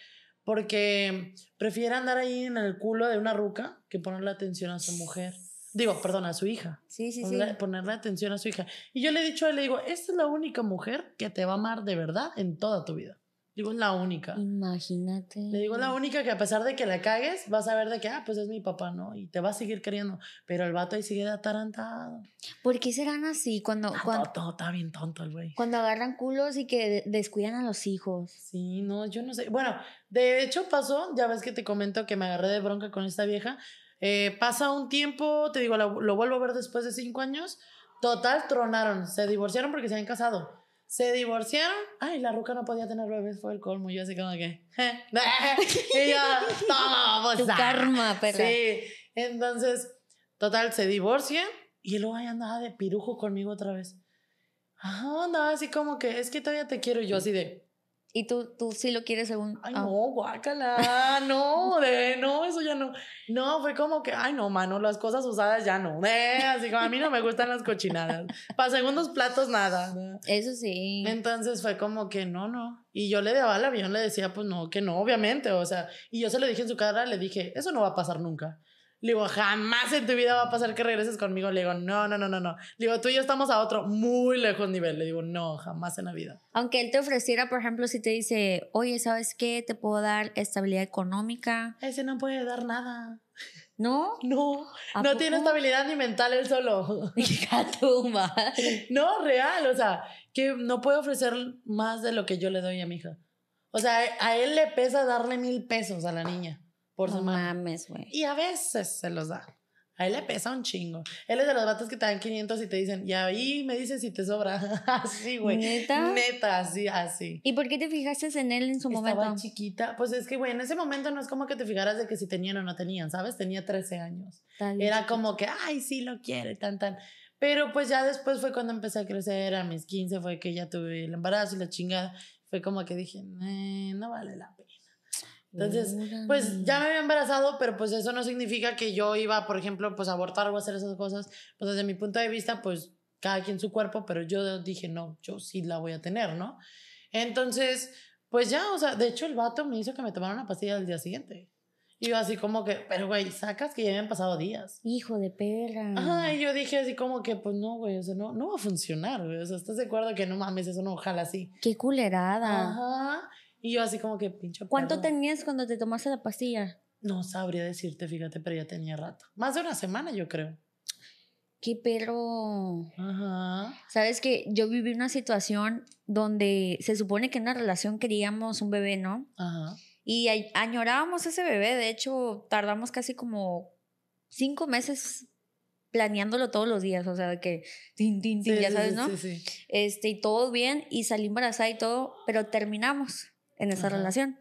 Porque prefiere andar ahí en el culo de una ruca que ponerle atención a su mujer. Digo, perdón, a su hija. Sí, sí, sí. Ponerle, atención a su hija. Y yo le he dicho a él, le digo, esta es la única mujer que te va a amar de verdad en toda tu vida. Digo, es la única. Imagínate. Le digo, es la única que a pesar de que la cagues, vas a ver de que, ah, pues es mi papá, ¿no? Y te va a seguir queriendo. Pero el vato ahí sigue de atarantado. ¿Por qué serán así cuando, Ah, cuando, todo está bien tonto el güey. cuando agarran culos y que de- descuidan a los hijos? Sí, no, yo no sé. Bueno, de hecho pasó, ya ves que te comento que me agarré de bronca con esta vieja. Eh, pasa un tiempo, te digo, lo, lo vuelvo a ver después de cinco años. Total, tronaron. Se divorciaron porque se habían casado. Se divorciaron. Ay, la ruca no podía tener bebés, fue el colmo. Yo así como que. y yo, toma, Tu ah". karma, perra. Sí. Entonces, total, se divorcian y luego ahí andaba de pirujo conmigo otra vez. Ajá, andaba así como que es que todavía te quiero. Y yo así de. Y tú, tú sí lo quieres según. Ay, ah, no, guácala, no, de, no, eso ya no. No, fue como que, ay, no, mano, las cosas usadas ya no. Eh, así como a mí no me gustan las cochinadas. Para segundos platos, nada. Eso sí. Entonces fue como que no, no. Y yo le daba al avión, le decía, pues no, que no, obviamente. O sea, y yo se lo dije en su cara, le dije, eso no va a pasar nunca. Le digo, jamás en tu vida va a pasar que regreses conmigo. Le digo, no, no, no, no, no. Le digo, tú y yo estamos a otro muy lejos nivel. Le digo, no, jamás en la vida. Aunque él te ofreciera, por ejemplo, si te dice, oye, ¿sabes qué? Te puedo dar estabilidad económica. Ese no puede dar nada. ¿No? No, ¿A no poco? tiene estabilidad ni mental él solo. No, real, o sea, que no puede ofrecer más de lo que yo le doy a mi hija. O sea, a él le pesa darle mil pesos a la niña por No semana. mames, güey. Y a veces se los da. A él le pesa un chingo. Él es de los vatos que te dan 500 y te dicen, y ahí me dices si te sobra. así, güey. ¿Neta? Neta, así, así. ¿Y por qué te fijaste en él en su Estaba momento? chiquita. Pues es que, güey, en ese momento no es como que te fijaras de que si tenían o no tenían, ¿sabes? Tenía 13 años. Era como que, ay, sí lo quiere, tan, tan. Pero pues ya después fue cuando empecé a crecer, a mis 15 fue que ya tuve el embarazo y la chingada. Fue como que dije, "Eh, no vale la pena. Entonces, pues ya me había embarazado, pero pues eso no significa que yo iba, por ejemplo, pues a abortar o hacer esas cosas. Pues desde mi punto de vista, pues cada quien su cuerpo, pero yo dije, no, yo sí la voy a tener, ¿no? Entonces, pues ya, o sea, de hecho el vato me hizo que me tomara una pastilla al día siguiente. Y yo así como que, pero güey, sacas que ya habían pasado días. Hijo de perra. Ajá, y yo dije así como que, pues no, güey, o sea, no, no va a funcionar, güey. O sea, ¿estás de acuerdo que no mames, eso no ojalá así? Qué culerada. Ajá. Y yo así como que, pinche ¿Cuánto tenías cuando te tomaste la pastilla? No sabría decirte, fíjate, pero ya tenía rato. Más de una semana, yo creo. Qué perro. Ajá. Sabes que yo viví una situación donde se supone que en una relación queríamos un bebé, ¿no? Ajá. Y añorábamos ese bebé. De hecho, tardamos casi como cinco meses planeándolo todos los días. O sea, que, tin, tin, tin, Sí, ya sabes, sí, ¿no? Sí, sí. Este, y todo bien, y salí embarazada y todo, pero terminamos en esa Ajá. relación.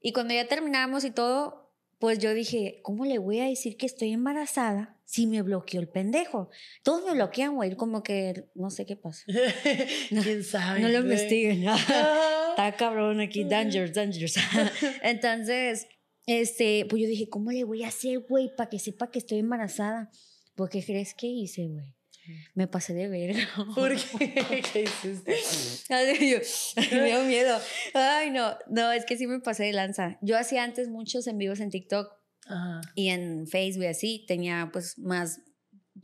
Y cuando ya terminamos y todo, pues yo dije, ¿cómo le voy a decir que estoy embarazada si me bloqueó el pendejo? Todos me bloquean, güey, como que no sé qué pasa. ¿Quién sabe? No lo güey? investiguen. Está cabrón aquí, dangerous, dangerous. Entonces, este, pues yo dije, ¿cómo le voy a hacer, güey, para que sepa que estoy embarazada? ¿Por qué crees que hice, güey? Me pasé de verga. ¿Por qué? ¿Qué hiciste? Ay, yo, me dio miedo. Ay, no, no, es que sí me pasé de lanza. Yo hacía antes muchos en vivos en TikTok Ajá. y en Facebook así. Tenía pues más,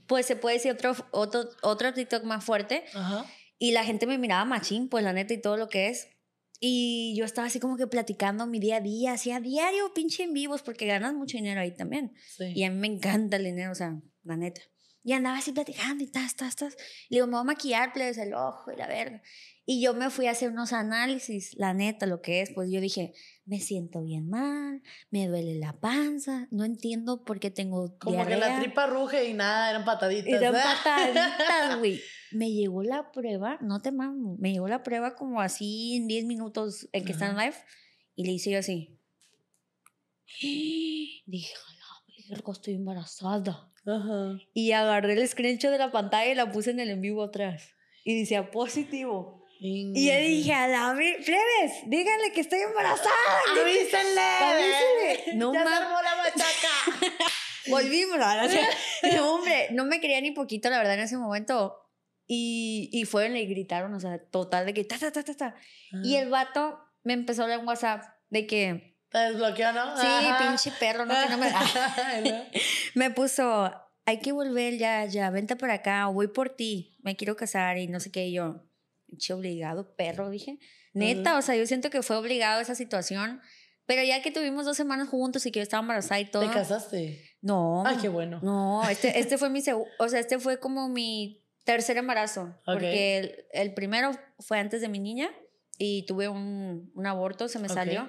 pues se puede decir otro, otro, otro TikTok más fuerte. Ajá. Y la gente me miraba machín, pues la neta y todo lo que es. Y yo estaba así como que platicando mi día a día, hacía diario pinche en vivos porque ganas mucho dinero ahí también. Sí. Y a mí me encanta el dinero, o sea, la neta. Y andaba así platicando y tas, tas, tas. Le digo, me voy a maquillar, plebes, el ojo y la verga. Y yo me fui a hacer unos análisis, la neta, lo que es. Pues yo dije, me siento bien mal, me duele la panza, no entiendo por qué tengo Como que la diarrea". tripa ruge y nada, eran pataditas. Eran ¿verdad? pataditas, güey. Me llegó la prueba, no te mamo, me llegó la prueba como así en 10 minutos en que está en live y le hice yo así. Dije, la verga, estoy embarazada. Ajá. Y agarré el screenshot de la pantalla y la puse en el en vivo atrás. Y decía positivo. Y yo dije, a la plebes, díganle que estoy embarazada. ¡Avísenle! Avísenle. No ¡Ya se mames. armó la machaca! Volvimos. No, hombre, no me quería ni poquito, la verdad, en ese momento. Y, y fueron y gritaron, o sea, total, de que ta, ta, ta, ta, ta. Y el vato me empezó a hablar en WhatsApp de que, ¿Te desbloqueó, no? sí, Ajá. pinche perro, no, que no me. ¿No? me puso, hay que volver ya, ya, vente por acá, voy por ti, me quiero casar y no sé qué. Y yo, pinche obligado, perro, dije. Neta, o sea, yo siento que fue obligado esa situación. Pero ya que tuvimos dos semanas juntos y que yo estaba embarazada y todo. ¿Te casaste? No. Ay, qué bueno. No, este, este fue mi o sea, este fue como mi tercer embarazo. Porque el, el primero fue antes de mi niña y tuve un, un aborto, se me Ok. salió.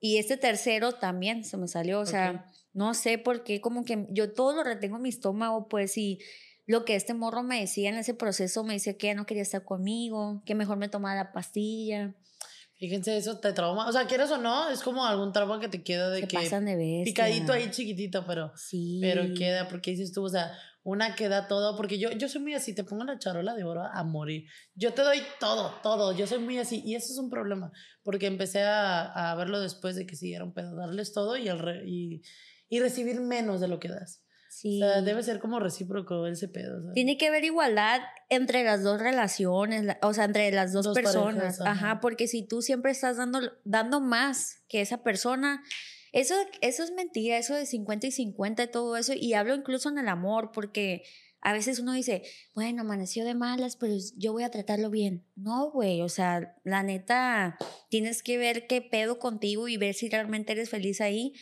Y este tercero también se me salió. O sea, no sé por qué, como que yo todo lo retengo en mi estómago, pues, y lo que este morro me decía en ese proceso, me decía que ya no quería estar conmigo, que mejor me tomara la pastilla. Fíjense, eso te trauma. O sea, quieras o no, es como algún trauma que te queda de Se que. pasan de bestia. Picadito ahí chiquitito, pero. Sí. Pero queda, porque dices tú, o sea, una queda todo, porque yo, yo soy muy así, te pongo la charola de oro a morir. Yo te doy todo, todo, yo soy muy así, y eso es un problema, porque empecé a, a verlo después de que un pedo, darles todo y, el re- y, y recibir menos de lo que das. Sí. O sea, debe ser como recíproco ese pedo. ¿sabes? Tiene que haber igualdad entre las dos relaciones, la- o sea, entre las dos, Dos personas. parejas, ajá. ajá. porque si tú siempre estás dando, dando más que esa persona, eso, eso es mentira, eso de 50 y 50 y todo eso. Y hablo incluso en el amor, porque a veces uno dice, bueno, amaneció de malas, pero yo voy a tratarlo bien. No, güey, o sea, la neta, tienes que ver qué pedo contigo y ver si realmente eres feliz ahí.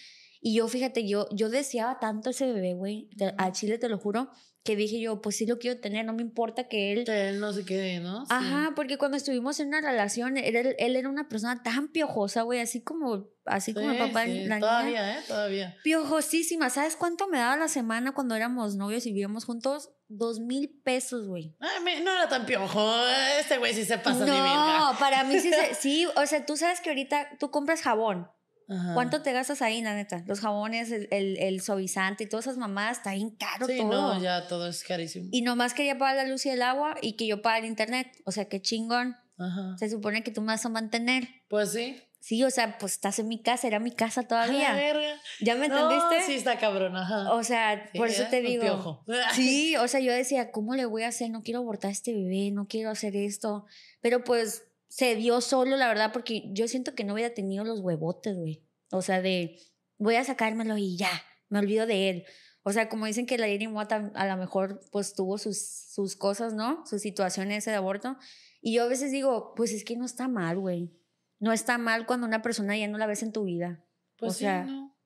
Y yo, fíjate, yo, yo deseaba tanto ese bebé, güey, a Chile te lo juro, que dije yo, pues sí lo quiero tener, no me importa que él... Que él no se quede, ¿no? Sí. Ajá, porque cuando estuvimos en una relación, él, él era una persona tan piojosa, güey, así como, así como el Sí, papá de sí, la niña. Todavía, ¿eh? Todavía. Piojosísima. ¿Sabes cuánto me daba la semana cuando éramos novios y vivíamos juntos? Dos mil pesos, güey. No era tan piojo. Este güey sí se pasa de No, verga. para mí sí, se- sí, o sea, tú sabes que ahorita tú compras jabón. Ajá. ¿Cuánto te gastas ahí, la neta? Los jabones, el, el, el suavizante y todas esas mamadas, está bien caro Sí, todo. no, ya todo es carísimo. Y nomás quería pagar la luz y el agua y que yo pague el internet. O sea, qué chingón. Ajá. Se supone que tú me vas a mantener. Pues sí. Sí, o sea, pues estás en mi casa, era mi casa todavía. verga. ¿Ya me No, entendiste? sí, está cabrón, ajá. O sea, Sí, por eso te digo. piojo. Sí, o sea, yo decía, ¿cómo le voy a hacer? No quiero abortar a este bebé, no quiero hacer esto. Pero pues se dio solo, la verdad, porque yo siento que no hubiera tenido los huevotes, güey. O sea, de voy a sacármelo y ya, me olvido de él. O sea, como dicen que la Irene a lo mejor pues tuvo sus, sus cosas, ¿no? Su situación ese de aborto. Y yo a veces digo, pues es que no está mal, güey. No está mal cuando una persona ya no la ves en tu vida. Pues o sí, sea, ¿no?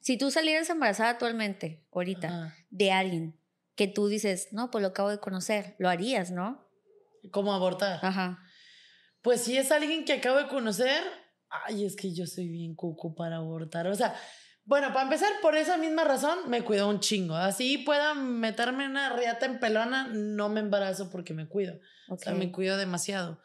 Si tú salieras embarazada actualmente, ahorita, Ajá. de alguien que tú dices, no, pues lo acabo de conocer, lo harías, ¿no? ¿Cómo abortar? Ajá. Pues si es alguien que acabo de conocer, ay, es que yo soy bien cuco para abortar. O sea, bueno, para empezar, por esa misma razón, me cuido un chingo. Así pueda meterme una riata en pelona, no me embarazo porque me cuido. O sea, me cuido demasiado.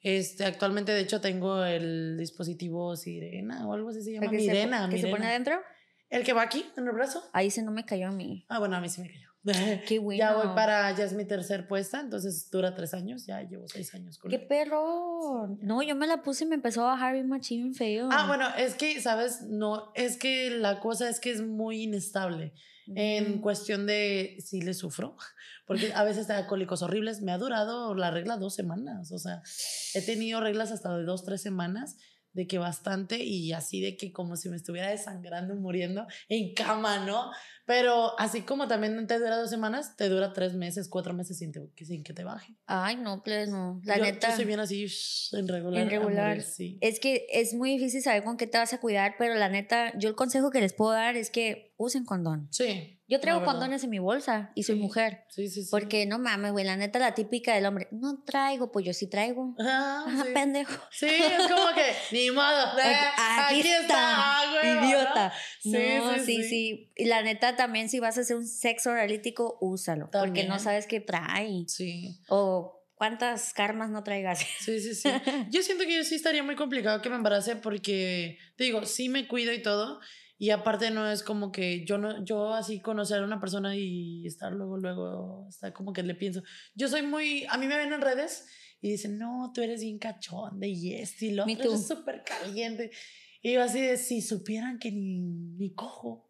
Este, actualmente, de hecho, tengo el dispositivo Sirena o algo así se llama. ¿El que se- Mirena, ¿Que se pone adentro? El que va aquí, en el brazo. Ahí se no me cayó a mí. Ah, bueno, a mí sí me cayó. Qué bueno. Ya voy para, ya es mi tercer puesta, entonces dura tres años, ya llevo seis años con ¡Qué él. perro! No, yo me la puse y me empezó a bajar bien machín feo. Ah, bueno, es que, ¿sabes? No, es que la cosa es que es muy inestable en Mm. cuestión de si le sufro, porque a veces te da cólicos horribles. Me ha durado la regla dos semanas, o sea, he tenido reglas hasta de dos, tres semanas, de que bastante y así de que como si me estuviera desangrando, muriendo en cama, ¿no? Pero así como también te dura dos semanas, te dura tres meses, cuatro meses sin, te- sin que te baje. Ay, no, pues no. La yo, neta. Yo soy bien así, shh, en regular. En regular. morir, sí. Es que es muy difícil saber con qué te vas a cuidar, pero la neta, yo el consejo que les puedo dar es que usen condón. Sí. Yo traigo condones en mi bolsa y soy Sí. mujer. Sí, sí, sí. Porque no mames, güey, la neta, la típica del hombre, no traigo, pues yo sí traigo. Ah, Ajá, sí. pendejo. Sí, es como que, ni modo. eh, Aquí, está, güey, ¿no? idiota. Sí, no, sí, sí. sí, Y la neta también, si vas a hacer un sexo oralítico, úsalo. Porque También. no sabes qué trae. Sí, O cuántas karmas no traigas. sí, sí, sí. Yo siento que yo sí estaría muy complicado que me embarace porque, te digo, sí me cuido y todo. Y aparte no es como que yo no, yo así conocer a una persona y estar luego, luego, está como que le pienso. Yo soy muy, a mí me ven en redes y dicen, no, tú eres bien cachonde y esto y lo otro, súper caliente. Y yo así de, si supieran que ni, ni cojo.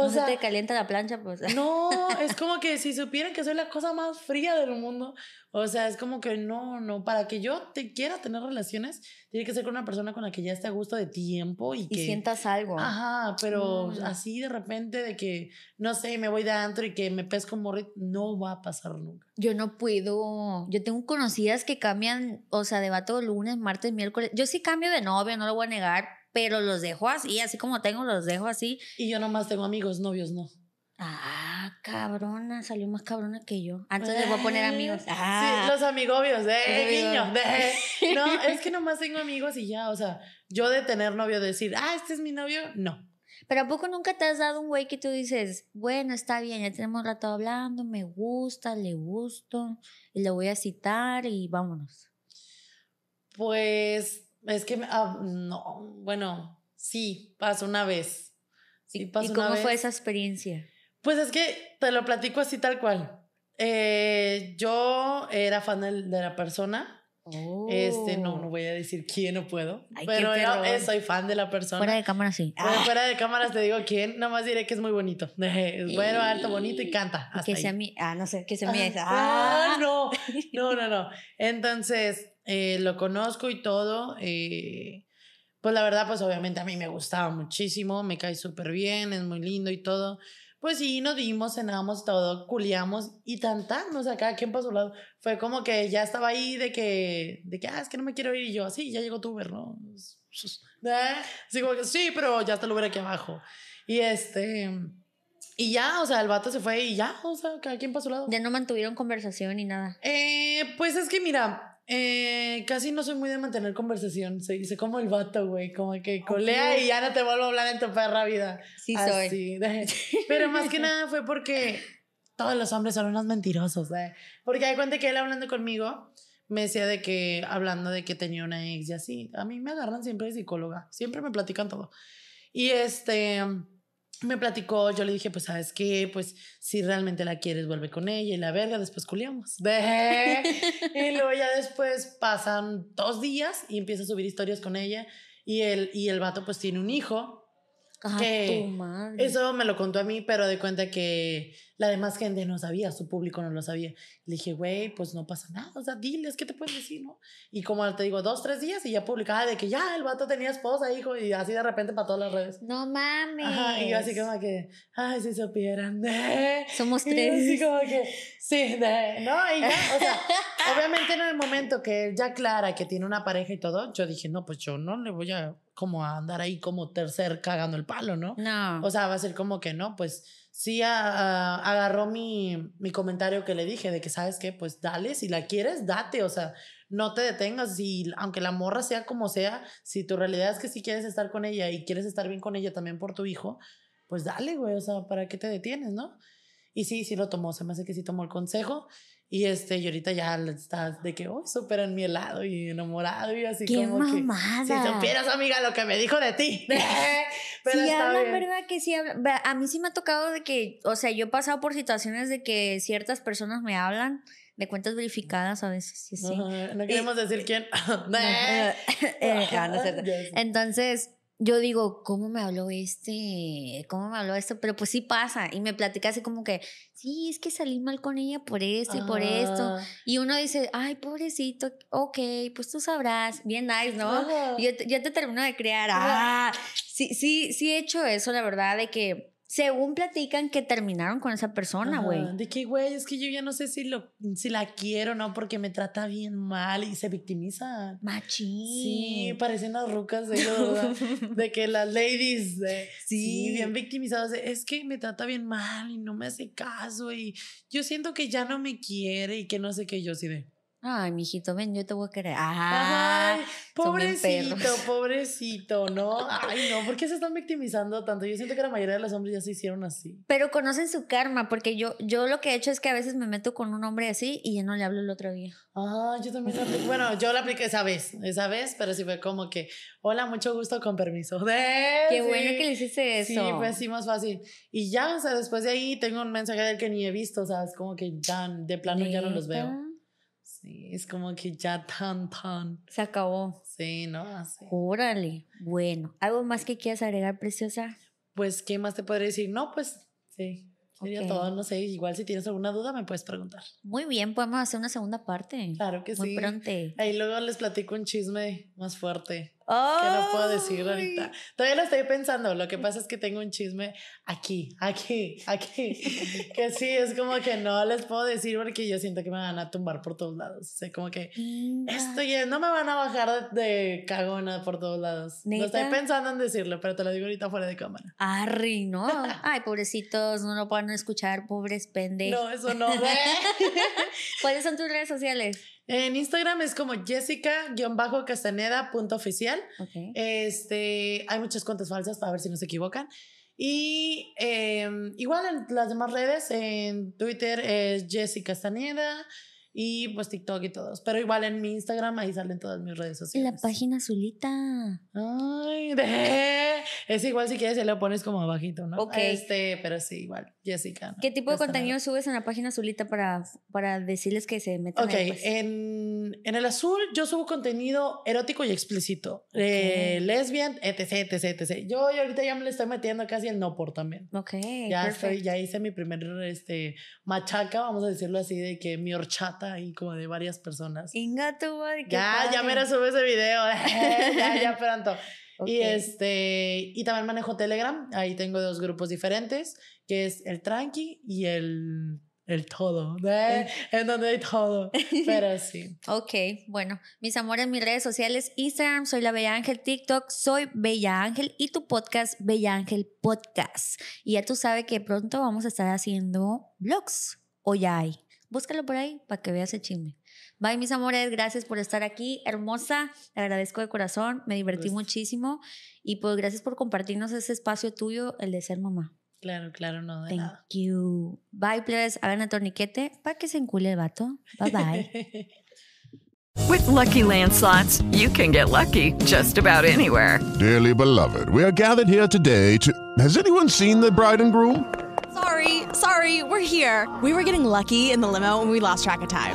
O no sea, se te calienta la plancha, pues. No, es como que si supieran que soy la cosa más fría del mundo, o sea, es como que no, no, para que yo te quiera tener relaciones, tiene que ser con una persona con la que ya esté a gusto de tiempo y Y que... sientas algo. Ajá, pero Mm. así de repente de que, no sé, me voy de antro y que me pesco un morrito, no va a pasar nunca. Yo no puedo. Yo tengo conocidas que cambian, o sea, de vato lunes, martes, miércoles. Yo sí cambio de novio, no lo voy a negar, pero los dejo así, así como tengo, los dejo así. Y yo nomás tengo amigos, novios no. Ah, cabrona, salió más cabrona que yo. Antes les voy a poner amigos. Sí, Ah, los amigobios, de amigos. guiño, de. No, es que nomás tengo amigos y ya, o sea, yo de tener novio, decir, ah, este es mi novio, no. pero ¿a poco nunca te has dado un güey que tú dices, bueno, está bien, ya tenemos rato hablando, me gusta, le gusto, y le voy a citar y vámonos? Pues es que, me- ah, no, bueno, sí, pasó una vez. Sí, ¿Y, pasó y una cómo fue vez. esa experiencia? Pues es que te lo platico así tal cual. Eh, yo era fan de, la persona. Este, no, no voy a decir quién, no puedo. Ay, pero eh, soy fan de la persona. Fuera de cámara, sí. Pero Ah, fuera de cámaras te digo quién, nomás diré que es muy bonito. Es bueno, alto, bonito y canta. que sea mi. Ah, no sé, que sea mi. Ah, Ah, ah, no, no, no, no. Entonces, eh, lo conozco y todo. eh, pues la verdad, pues obviamente a mí me gustaba muchísimo, me cae súper bien, es muy lindo y todo. Pues sí, nos dimos, cenamos todo, culiamos y tan tan, o sea, cada quien para su lado. Fue como que ya estaba ahí de que, de que, ah, es que no me quiero ir y yo, así, ya llegó tu Uber, ¿no? ¿Eh? Así como que, sí, pero ya está el Uber aquí abajo. Y este, y ya, o sea, el vato se fue y ya, o sea, cada quien para su lado. Ya no mantuvieron conversación ni nada. Eh, pues es que mira, eh, casi no soy muy de mantener conversación. Se dice como el vato, güey, como que colea y ya no te vuelvo a hablar en tu perra vida. Sí soy. Así, de- Pero más que nada fue porque todos los hombres son unos mentirosos, ¿eh? Porque hay cuenta que él hablando conmigo me decía de que, hablando de que tenía una ex y así. A mí me agarran siempre de psicóloga, siempre me platican todo. Y este me platicó, yo le dije, pues, ¿sabes qué? Pues, si realmente la quieres, vuelve con ella y la verga, después culiamos. Y luego ya después pasan dos días y empieza a subir historias con ella y el, y el vato pues tiene un hijo. Ah, que tu madre. Eso me lo contó a mí, pero de cuenta que la demás gente no sabía, su público no lo sabía. Le dije, güey, pues no pasa nada, o sea, diles, ¿qué te puedes decir, no? Y como te digo, dos, tres días y ya publicaba de que ya el vato tenía esposa, hijo, y así de repente para todas las redes. No mames. Ajá, y yo así como que, ay, si supieran. Somos Y yo tres. Así como que, sí, de, no, y ya, o sea, obviamente en el momento que ya aclara que tiene una pareja y todo, yo dije, no, pues yo no le voy a como a andar ahí como tercer cagando el palo, ¿no? No. O sea, va a ser como que no, pues sí a- agarró mi, mi comentario que le dije de que, ¿sabes qué? Pues dale, si la quieres, date, o sea, no te detengas, y aunque la morra sea como sea, si tu realidad es que sí quieres estar con ella y quieres estar bien con ella también por tu hijo, pues dale, güey, o sea, ¿para qué te detienes, no? Y sí, sí lo tomó, se me hace que sí tomó el consejo Y este, y ahorita ya estás de que, oh, súper en mi helado y enamorado y así ¡Qué como mamada! que. Si supieras, amiga, lo que me dijo de ti. Pero sí, bien. ¿verdad? Que sí hablan. Ve, A mí sí me ha tocado de que, o sea, yo he pasado por situaciones de que ciertas personas me hablan de cuentas verificadas a veces. así. Ajá, No queremos decir quién. Eh, eh, no. Entonces, yo digo, ¿cómo me habló este? ¿Cómo me habló esto? Pero pues sí pasa. Y me platica así como que, sí, es que salí mal con ella por esto y por esto. Y uno dice, ay, pobrecito, ok, pues tú sabrás, bien nice, ¿no? Yo, te- yo te termino de crear. Ah, sí, sí, sí he hecho eso, la verdad, de que según platican que terminaron con esa persona, güey. De que, güey, es que yo ya no sé si, lo, si la quiero o no porque me trata bien mal y se victimizan. Machín. Sí, parecen las rucas de, que las ladies, sí. Sí. bien victimizadas, es que me trata bien mal y no me hace caso y yo siento que ya no me quiere y que no sé qué, yo sí de, Ay, mijito, ven, yo te voy a querer. Ah, ay, pobrecito, pobrecito, ¿no? Ay, no, ¿por qué se están victimizando tanto? Yo siento que la mayoría de los hombres ya se hicieron así. Pero conocen su karma, porque yo, yo lo que he hecho es que a veces me meto con un hombre así y ya no le hablo el otro día. Ah, yo también la apliqué. Bueno, yo la apliqué esa vez, esa vez, pero sí fue como que, hola, mucho gusto, con permiso. De, Qué sí. bueno que le hiciste eso. Sí, fue así más fácil. Y ya, o sea, después de ahí tengo un mensaje del que ni he visto, o sea, es como que ya, de plano ya no los veo. Sí, es como que ya tan, tan. Se acabó. Sí, ¿no? Así. Órale. Bueno, ¿algo más que quieras agregar, preciosa? Pues, ¿qué más te podría decir? No, pues, sí. Sería Ok. todo, no sé. Igual si tienes alguna duda, me puedes preguntar. Muy bien, podemos hacer una segunda parte. Claro que Muy sí. pronto. Ahí luego les platico un chisme más fuerte. Que no puedo decir ahorita. Todavía lo estoy pensando. Lo que pasa es que tengo un chisme aquí, aquí, aquí. que sí, es como que no les puedo decir porque yo siento que me van a tumbar por todos lados. O sea, como que esto ya no me van a bajar de, de cagona por todos lados. No estoy pensando en decirlo, pero te lo digo ahorita fuera de cámara. Arri, ¿no? Ay, pobrecitos, no lo pueden escuchar, pobres pendejos. No, eso no. ¿Cuáles son tus redes sociales? En Instagram es como jessica-castaneda.oficial. Ok. Este, hay muchas cuentas falsas para ver si no se equivocan. Y eh, igual en las demás redes, en Twitter es Jessica Castaneda y pues TikTok y todos. Pero igual en mi Instagram ahí salen todas mis redes La sociales. página azulita. Ay, de... Es igual si quieres, se lo pones como abajito, ¿no? Ok. Este, pero sí, igual, Jessica. ¿no? ¿Qué tipo de contenido subes en la página azulita para, para decirles que se metan Ok, ahí, pues? en, en el azul yo subo contenido erótico y explícito. Eh, lesbian, etc, etc, etc. Yo, yo ahorita ya me le estoy metiendo casi el no por también. Ok, Ya, estoy, ya hice mi primer este, machaca, vamos a decirlo así, de que mi horchata y como de varias personas. Inga tu Ya, ya me sube ese video. ya, ya pronto. Y este, y también manejo Telegram. Ahí tengo dos grupos diferentes, que es el tranqui y el, el todo. ¿ve? En donde hay todo. Pero sí. Ok, bueno, mis amores, mis redes sociales, Instagram, soy la Bella Ángel, TikTok, soy Bella Ángel y tu podcast, Bella Ángel Podcast. Y ya tú sabes que pronto vamos a estar haciendo vlogs, o ya hay. Búscalo por ahí para que veas el chisme. Bye, mis amores, gracias por estar aquí, hermosa, te agradezco de corazón, me divertí Gusto. muchísimo y pues gracias por compartirnos ese espacio tuyo, el de ser mamá. Claro, claro, no de Thank nada. you. Bye, plebes, hagan el torniquete para que se encule el vato. Bye, bye. With Lucky Land slots, you can get lucky just about anywhere. Dearly beloved, we are gathered here today to. Has anyone seen the bride and groom? Sorry, sorry, we're here. We were getting lucky in the limo and we lost track of time.